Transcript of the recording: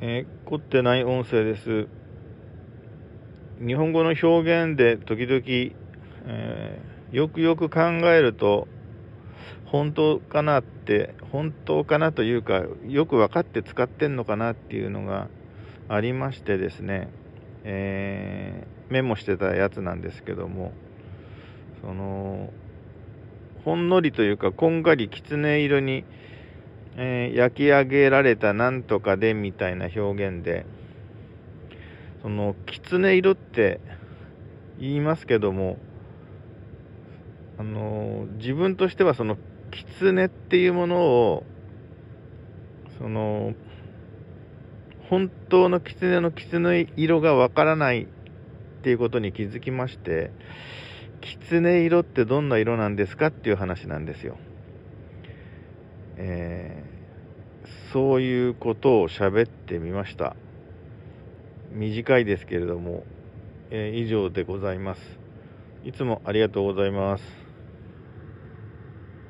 えー、凝ってない音声です。日本語の表現で時々、えー、よくよく考えると、本当かなって、本当かなというか、よく分かって使ってんのかなっていうのがありましてですね、えー、メモしてたやつなんですけども、その、ほんのりというか、こんがりきつね色に、えー、焼き上げられたなんとかでみたいな表現で、その、きつね色って言いますけども、あの自分としてはそのキツネっていうものをその本当のキツネのキツネ色がわからないっていうことに気づきましてキツネ色ってどんな色なんですかっていう話なんですよ。えー、そういうことを喋ってみました。短いですけれども、えー、以上でございます。いつもありがとうございます。